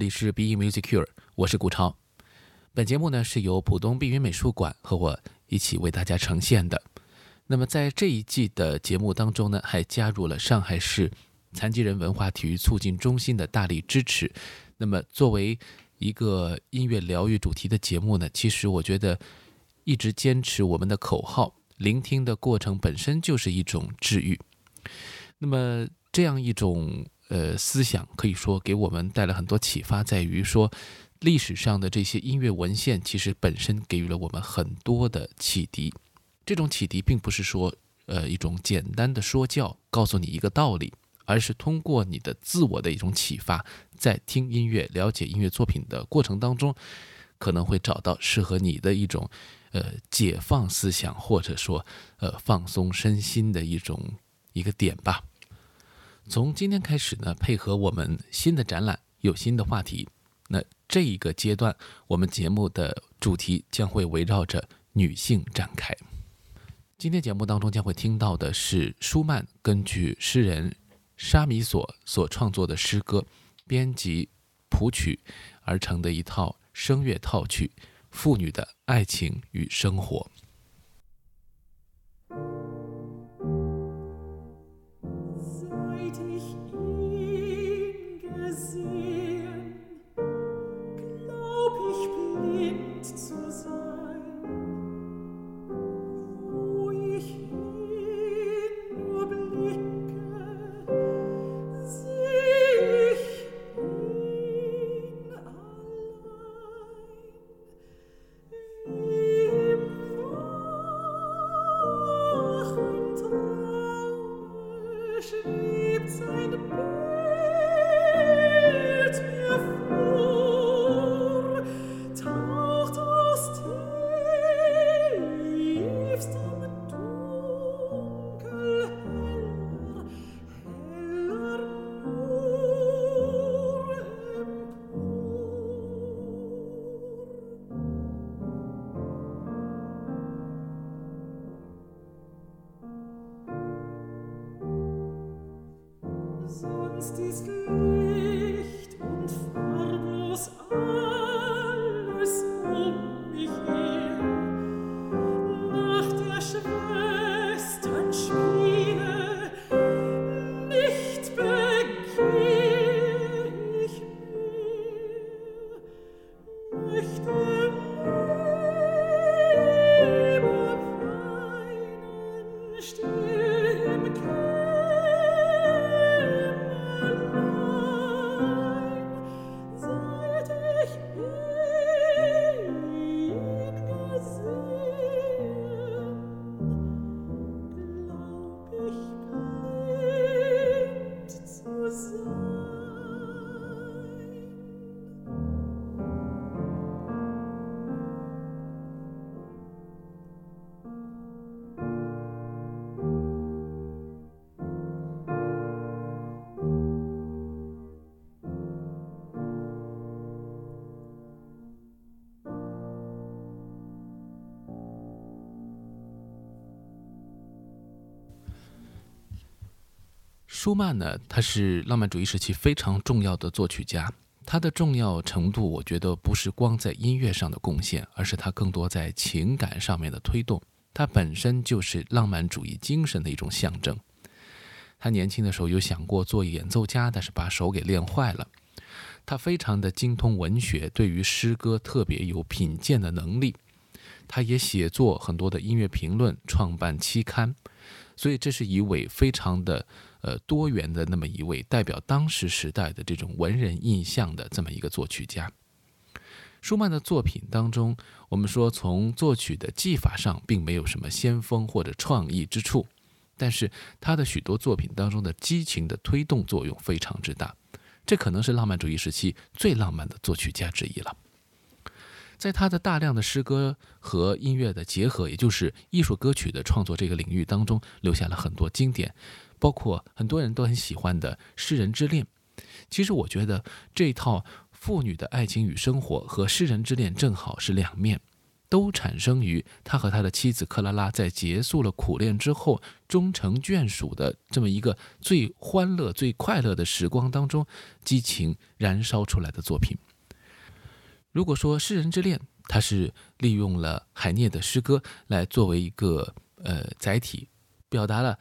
这里是 Be Music Cure，我是顾超。本节目呢是由浦东碧云美术馆和我一起为大家呈现的。那么在这一季的节目当中呢，还加入了上海市残疾人文化体育促进中心的大力支持。那么作为一个音乐疗愈主题的节目呢，其实我觉得一直坚持我们的口号，聆听的过程本身就是一种治愈。那么这样一种呃思想，可以说给我们带来很多启发，在于说历史上的这些音乐文献，其实本身给予了我们很多的启迪。这种启迪并不是说，呃，一种简单的说教，告诉你一个道理，而是通过你的自我的一种启发，在听音乐、了解音乐作品的过程当中，可能会找到适合你的一种，呃，解放思想或者说，呃，放松身心的一种一个点吧。从今天开始呢，配合我们新的展览，有新的话题。那这一个阶段，我们节目的主题将会围绕着女性展开。今天节目当中将会听到的是舒曼根据诗人沙米索所创作的诗歌编辑谱曲而成的一套声乐套曲《妇女的爱情与生活》。舒曼呢，他是浪漫主义时期非常重要的作曲家。他的重要程度，我觉得不是光在音乐上的贡献，而是他更多在情感上面的推动。他本身就是浪漫主义精神的一种象征。他年轻的时候有想过做演奏家，但是把手给练坏了。他非常的精通文学，对于诗歌特别有品鉴的能力。他也写作很多的音乐评论，创办期刊。所以这是一位非常的。呃，多元的那么一位代表当时时代的这种文人印象的这么一个作曲家。舒曼的作品当中，我们说从作曲的技法上并没有什么先锋或者创意之处，但是他的许多作品当中的激情的推动作用非常之大，这可能是浪漫主义时期最浪漫的作曲家之一了。在他的大量的诗歌和音乐的结合，也就是艺术歌曲的创作这个领域当中，留下了很多经典。包括很多人都很喜欢的《诗人之恋》，其实我觉得这套妇女的爱情与生活和《诗人之恋》正好是两面。都产生于他和他的妻子克拉拉在结束了苦恋之后，终成眷属的这么一个最欢乐、最快乐的时光当中，激情燃烧出来的作品。如果说《诗人之恋》，它是利用了海涅的诗歌来作为一个呃载体，表达了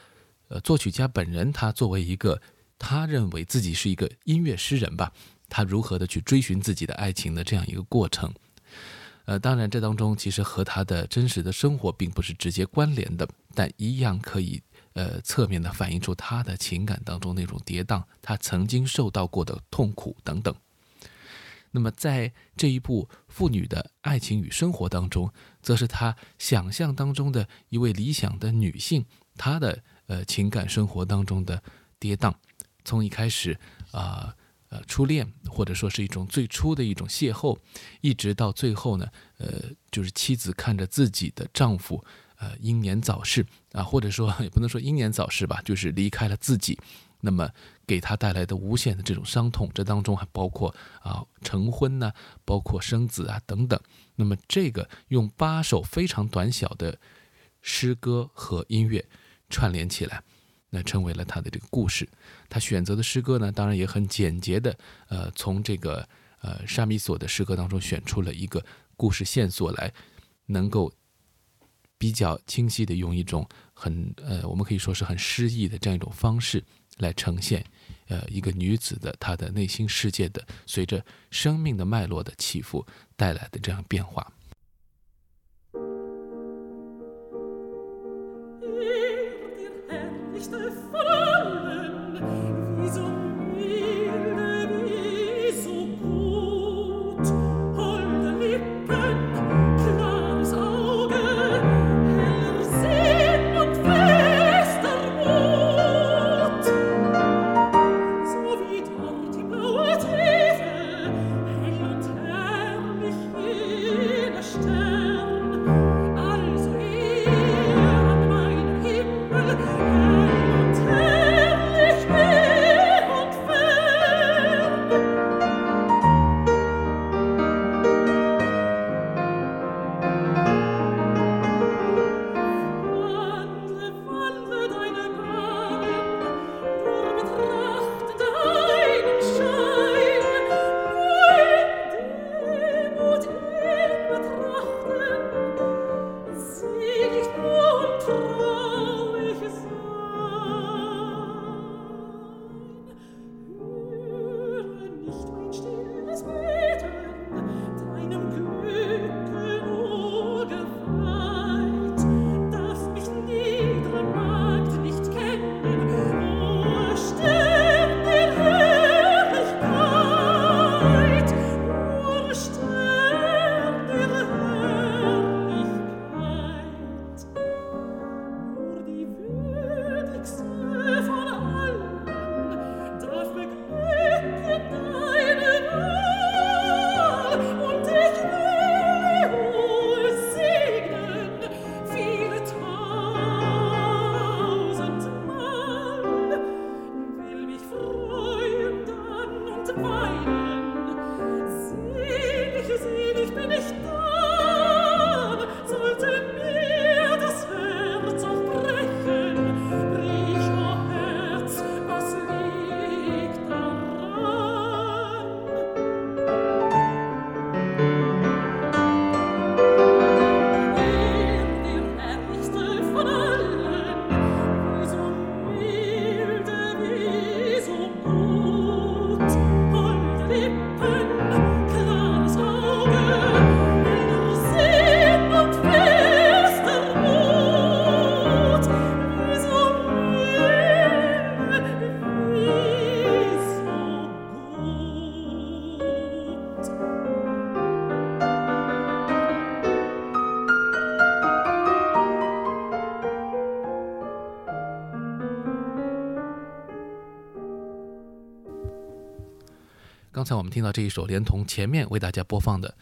呃作曲家本人他作为一个他认为自己是一个音乐诗人吧，他如何的去追寻自己的爱情的这样一个过程。呃，当然，这当中其实和他的真实的生活并不是直接关联的，但一样可以呃侧面的反映出他的情感当中那种跌宕，他曾经受到过的痛苦等等。那么，在这一部妇女的爱情与生活当中，则是他想象当中的一位理想的女性，她的呃情感生活当中的跌宕，从一开始啊。呃，初恋或者说是一种最初的一种邂逅，一直到最后呢，呃，就是妻子看着自己的丈夫，呃，英年早逝。啊，或者说也不能说英年早逝吧，就是离开了自己，那么给他带来的无限的这种伤痛，这当中还包括啊成婚呢，包括生子啊等等，那么这个用八首非常短小的诗歌和音乐串联起来。那成为了他的这个故事，他选择的诗歌呢，当然也很简洁的，呃，从这个呃沙弥索的诗歌当中选出了一个故事线索来，能够比较清晰的用一种很呃，我们可以说是很诗意的这样一种方式来呈现，呃，一个女子的她的内心世界的随着生命的脉络的起伏带来的这样变化。听到这一首，连同前面为大家播放的，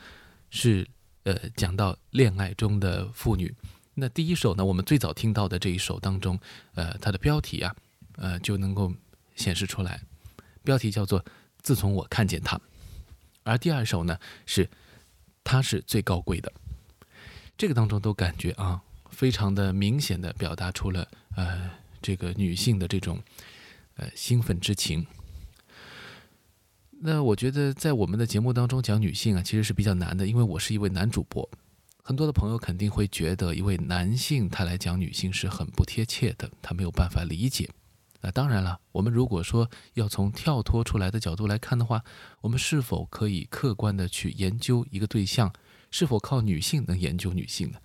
是呃讲到恋爱中的妇女。那第一首呢，我们最早听到的这一首当中，呃，它的标题啊，呃就能够显示出来，标题叫做“自从我看见他”。而第二首呢，是“他是最高贵的”。这个当中都感觉啊，非常的明显的表达出了呃这个女性的这种呃兴奋之情。那我觉得在我们的节目当中讲女性啊，其实是比较难的，因为我是一位男主播，很多的朋友肯定会觉得一位男性他来讲女性是很不贴切的，他没有办法理解。那当然了，我们如果说要从跳脱出来的角度来看的话，我们是否可以客观的去研究一个对象，是否靠女性能研究女性呢？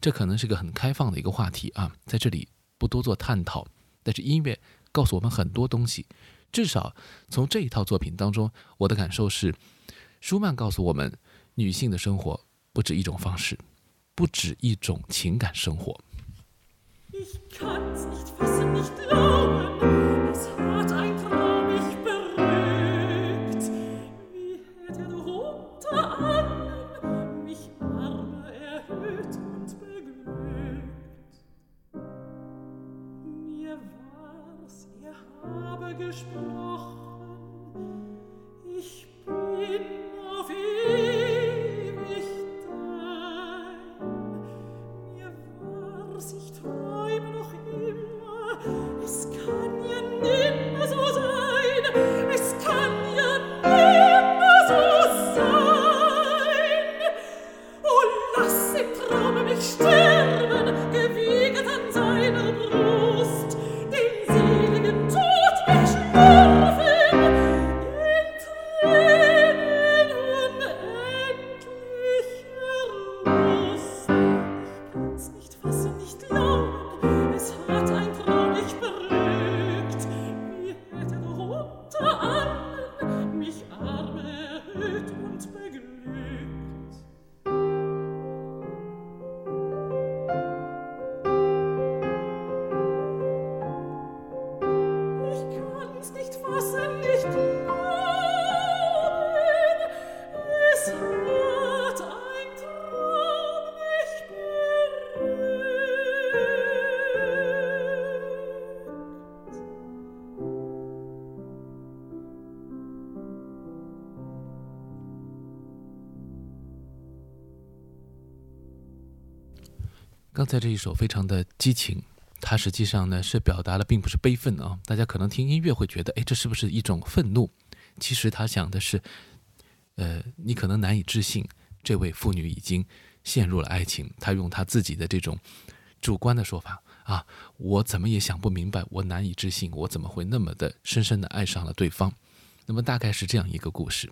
这可能是个很开放的一个话题啊，在这里不多做探讨。但是音乐告诉我们很多东西。至少从这一套作品当中，我的感受是，舒曼告诉我们，女性的生活不止一种方式，不止一种情感生活。刚才这一首非常的激情，它实际上呢是表达了并不是悲愤啊。大家可能听音乐会觉得，哎，这是不是一种愤怒？其实他想的是，呃，你可能难以置信，这位妇女已经陷入了爱情。她用她自己的这种主观的说法啊，我怎么也想不明白，我难以置信，我怎么会那么的深深的爱上了对方？那么大概是这样一个故事。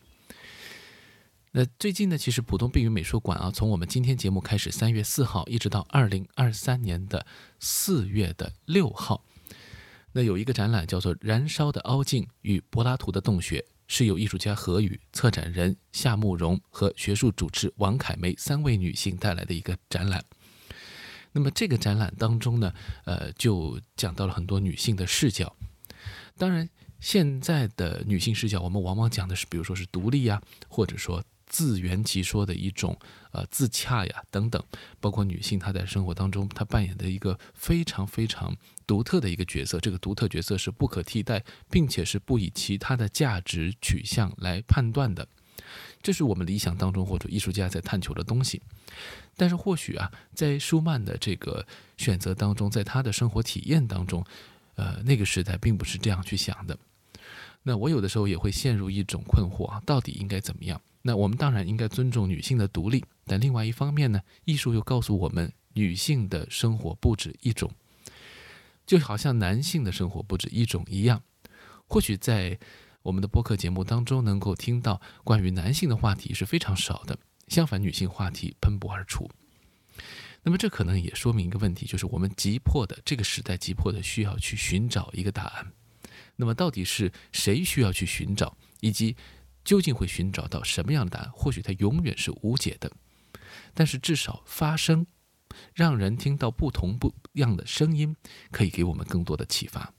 那最近呢，其实浦东碧云美术馆啊，从我们今天节目开始，三月四号一直到二零二三年的四月的六号，那有一个展览叫做《燃烧的凹镜与柏拉图的洞穴》，是由艺术家何宇、策展人夏慕容和学术主持王凯梅三位女性带来的一个展览。那么这个展览当中呢，呃，就讲到了很多女性的视角。当然，现在的女性视角，我们往往讲的是，比如说是独立呀，或者说。自圆其说的一种，呃，自洽呀，等等，包括女性她在生活当中她扮演的一个非常非常独特的一个角色，这个独特角色是不可替代，并且是不以其他的价值取向来判断的，这是我们理想当中或者艺术家在探求的东西。但是或许啊，在舒曼的这个选择当中，在他的生活体验当中，呃，那个时代并不是这样去想的。那我有的时候也会陷入一种困惑啊，到底应该怎么样？那我们当然应该尊重女性的独立，但另外一方面呢，艺术又告诉我们，女性的生活不止一种，就好像男性的生活不止一种一样。或许在我们的播客节目当中，能够听到关于男性的话题是非常少的，相反，女性话题喷薄而出。那么这可能也说明一个问题，就是我们急迫的这个时代急迫的需要去寻找一个答案。那么到底是谁需要去寻找，以及？究竟会寻找到什么样的答案？或许它永远是无解的，但是至少发声，让人听到不同不样的声音，可以给我们更多的启发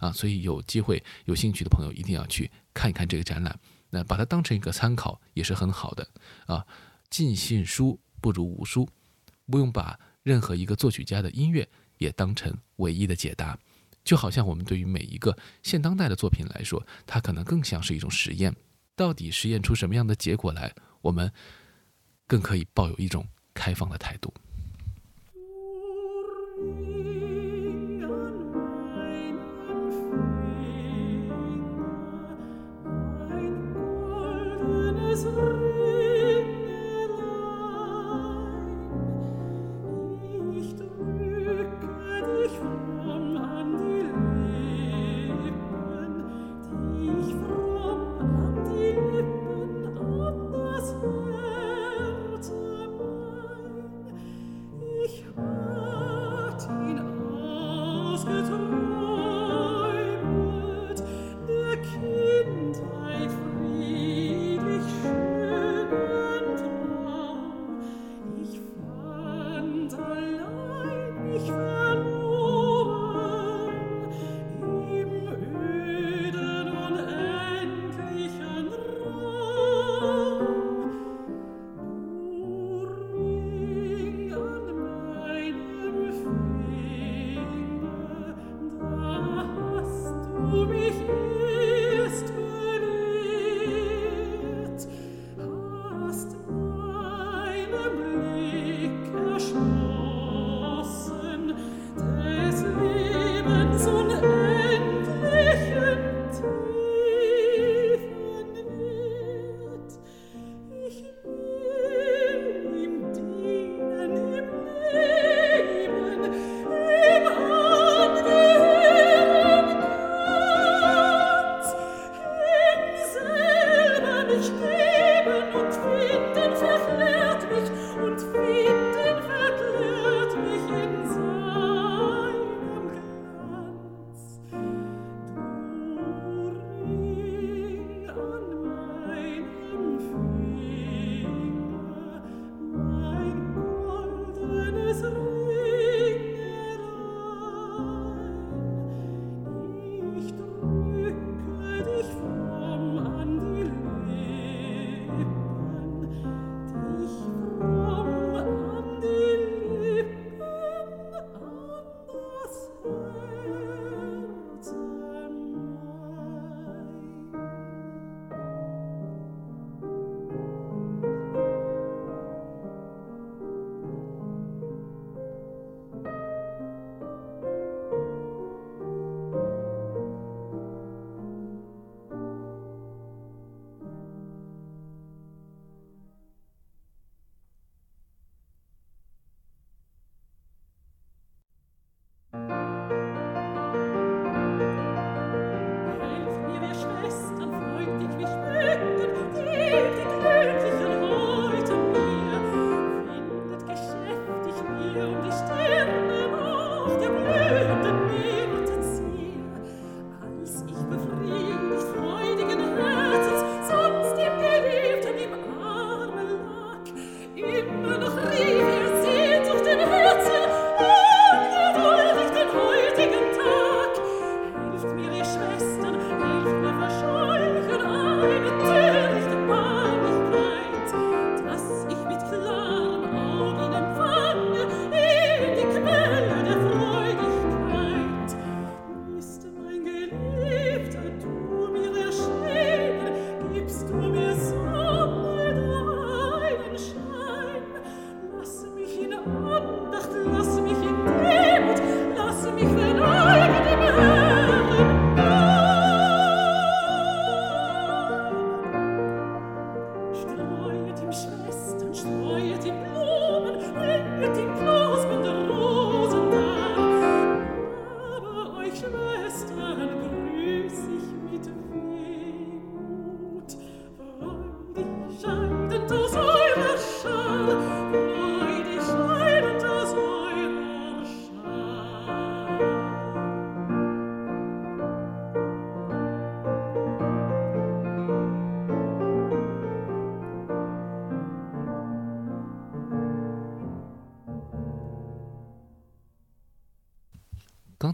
啊！所以有机会、有兴趣的朋友一定要去看一看这个展览，那把它当成一个参考也是很好的啊！尽信书不如无书，不用把任何一个作曲家的音乐也当成唯一的解答，就好像我们对于每一个现当代的作品来说，它可能更像是一种实验。到底实验出什么样的结果来我们更可以抱有一种开放的态度。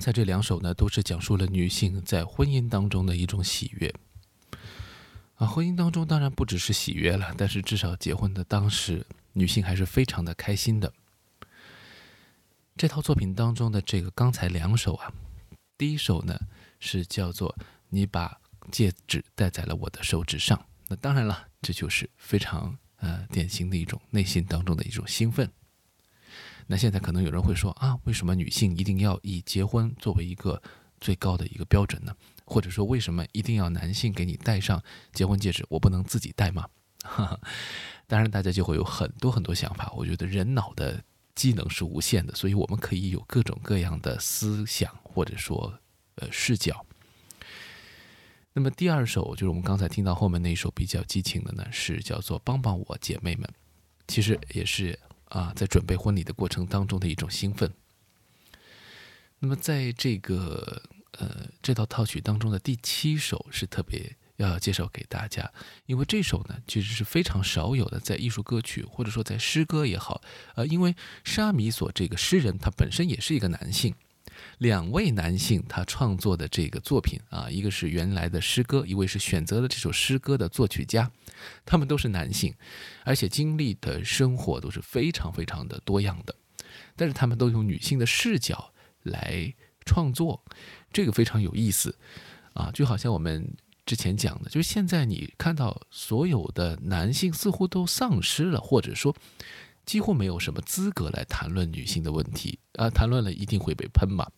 才这两首呢，都是讲述了女性在婚姻当中的一种喜悦。啊，婚姻当中当然不只是喜悦了，但是至少结婚的当时，女性还是非常的开心的。这套作品当中的这个刚才两首啊，第一首呢是叫做“你把戒指戴在了我的手指上”，那当然了，这就是非常呃典型的一种内心当中的一种兴奋。那现在可能有人会说啊，为什么女性一定要以结婚作为一个最高的一个标准呢？或者说，为什么一定要男性给你戴上结婚戒指，我不能自己戴吗？当然，大家就会有很多很多想法。我觉得人脑的机能是无限的，所以我们可以有各种各样的思想或者说呃视角。那么第二首就是我们刚才听到后面那一首比较激情的呢，是叫做《帮帮我姐妹们》，其实也是啊在准备婚礼的过程当中的一种兴奋。那么在这个呃这套套曲当中的第七首是特别要介绍给大家，因为这首呢其实是非常少有的，在艺术歌曲或者说在诗歌也好，呃，因为沙弥索这个诗人他本身也是一个男性。两位男性他创作的这个作品啊，一个是原来的诗歌，一位是选择了这首诗歌的作曲家，他们都是男性，而且经历的生活都是非常非常的多样的，但是他们都用女性的视角来创作，这个非常有意思啊，就好像我们之前讲的，就是现在你看到所有的男性似乎都丧失了，或者说。几乎没有什么资格来谈论女性的问题啊，谈论了一定会被喷嘛。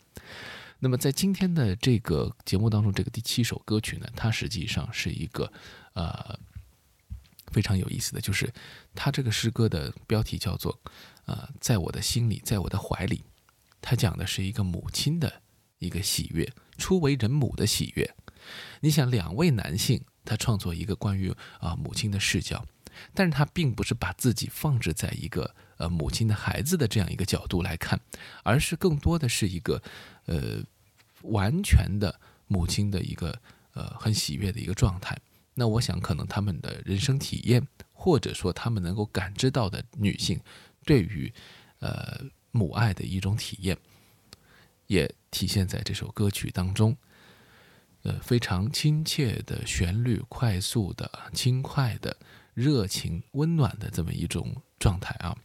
那么在今天的这个节目当中，这个第七首歌曲呢，它实际上是一个呃非常有意思的，就是它这个诗歌的标题叫做“呃，在我的心里，在我的怀里”，它讲的是一个母亲的一个喜悦，初为人母的喜悦。你想，两位男性他创作一个关于啊母亲的视角。但是他并不是把自己放置在一个呃母亲的孩子的这样一个角度来看，而是更多的是一个呃完全的母亲的一个呃很喜悦的一个状态。那我想，可能他们的人生体验，或者说他们能够感知到的女性对于呃母爱的一种体验，也体现在这首歌曲当中。呃，非常亲切的旋律，快速的、轻快的。热情温暖的这么一种状态啊，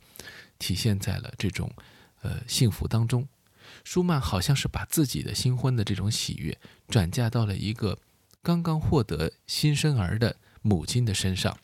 体现在了这种呃幸福当中。舒曼好像是把自己的新婚的这种喜悦转嫁到了一个刚刚获得新生儿的母亲的身上。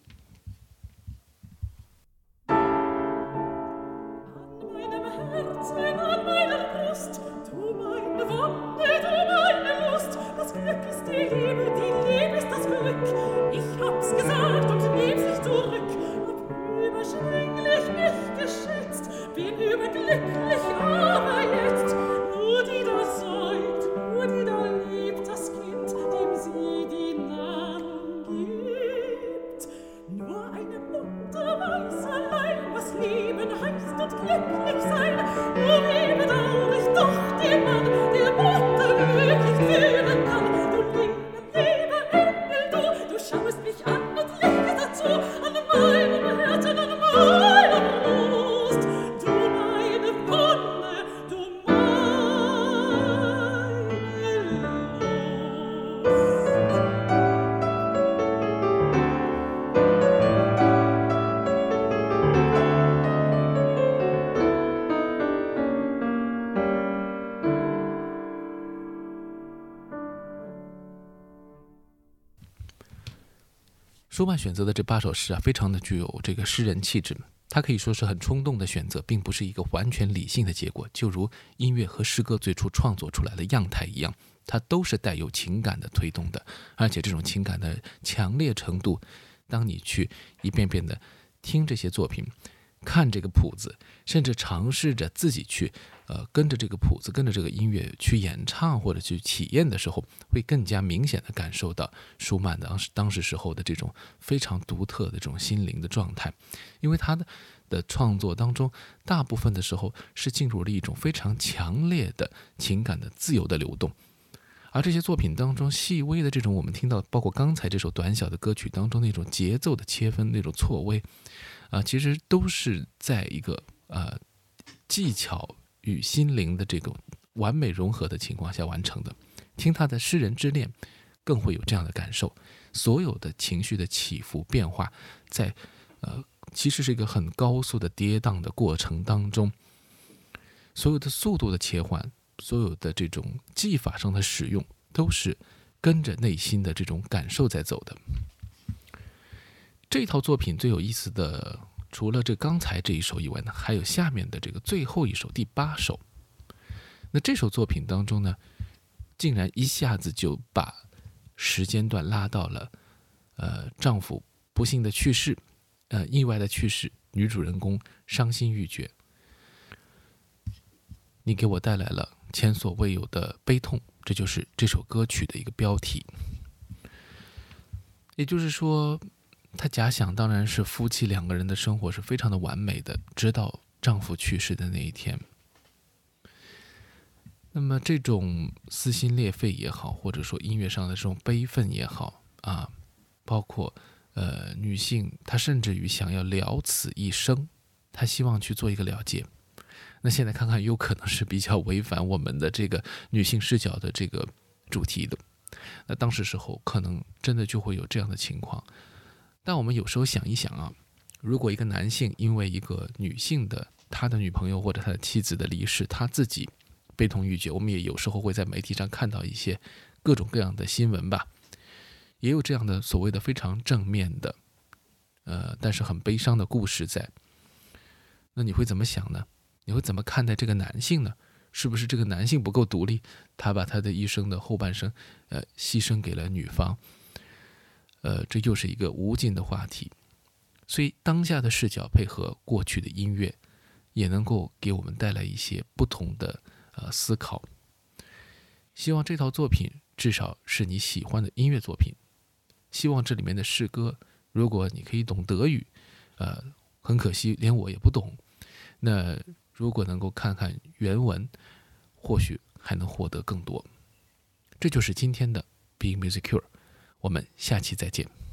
舒曼选择的这八首诗啊，非常的具有这个诗人气质。他可以说是很冲动的选择，并不是一个完全理性的结果。就如音乐和诗歌最初创作出来的样态一样，它都是带有情感的推动的，而且这种情感的强烈程度，当你去一遍遍的听这些作品。看这个谱子，甚至尝试着自己去，呃，跟着这个谱子，跟着这个音乐去演唱或者去体验的时候，会更加明显的感受到舒曼当时当时时候的这种非常独特的这种心灵的状态，因为他的的创作当中，大部分的时候是进入了一种非常强烈的情感的自由的流动，而这些作品当中细微的这种我们听到，包括刚才这首短小的歌曲当中那种节奏的切分，那种错位。啊，其实都是在一个呃技巧与心灵的这个完美融合的情况下完成的。听他的诗人之恋，更会有这样的感受。所有的情绪的起伏变化，在呃其实是一个很高速的跌宕的过程当中，所有的速度的切换，所有的这种技法上的使用，都是跟着内心的这种感受在走的。这套作品最有意思的除了这刚才这一首以外呢，还有下面的这个最后一首第八首。那这首作品当中呢，竟然一下子就把时间段拉到了，呃，丈夫不幸的去世，呃，意外的去世，女主人公伤心欲绝。你给我带来了前所未有的悲痛，这就是这首歌曲的一个标题。也就是说，她假想当然是夫妻两个人的生活是非常的完美的，直到丈夫去世的那一天。那么这种撕心裂肺也好，或者说音乐上的这种悲愤也好啊，包括呃女性，她甚至于想要了此一生，她希望去做一个了结。那现在看看，有可能是比较违反我们的这个女性视角的这个主题的。那当时时候可能真的就会有这样的情况。但我们有时候想一想啊，如果一个男性因为一个女性的他的女朋友或者他的妻子的离世，他自己。悲痛欲绝，我们也有时候会在媒体上看到一些各种各样的新闻吧，也有这样的所谓的非常正面的，呃，但是很悲伤的故事在。那你会怎么想呢？你会怎么看待这个男性呢？是不是这个男性不够独立，他把他的一生的后半生，呃，牺牲给了女方？呃，这又是一个无尽的话题。所以当下的视角配合过去的音乐，也能够给我们带来一些不同的。呃，思考。希望这套作品至少是你喜欢的音乐作品。希望这里面的诗歌，如果你可以懂德语，呃，很可惜连我也不懂。那如果能够看看原文，或许还能获得更多。这就是今天的 Being Musicure，我们下期再见。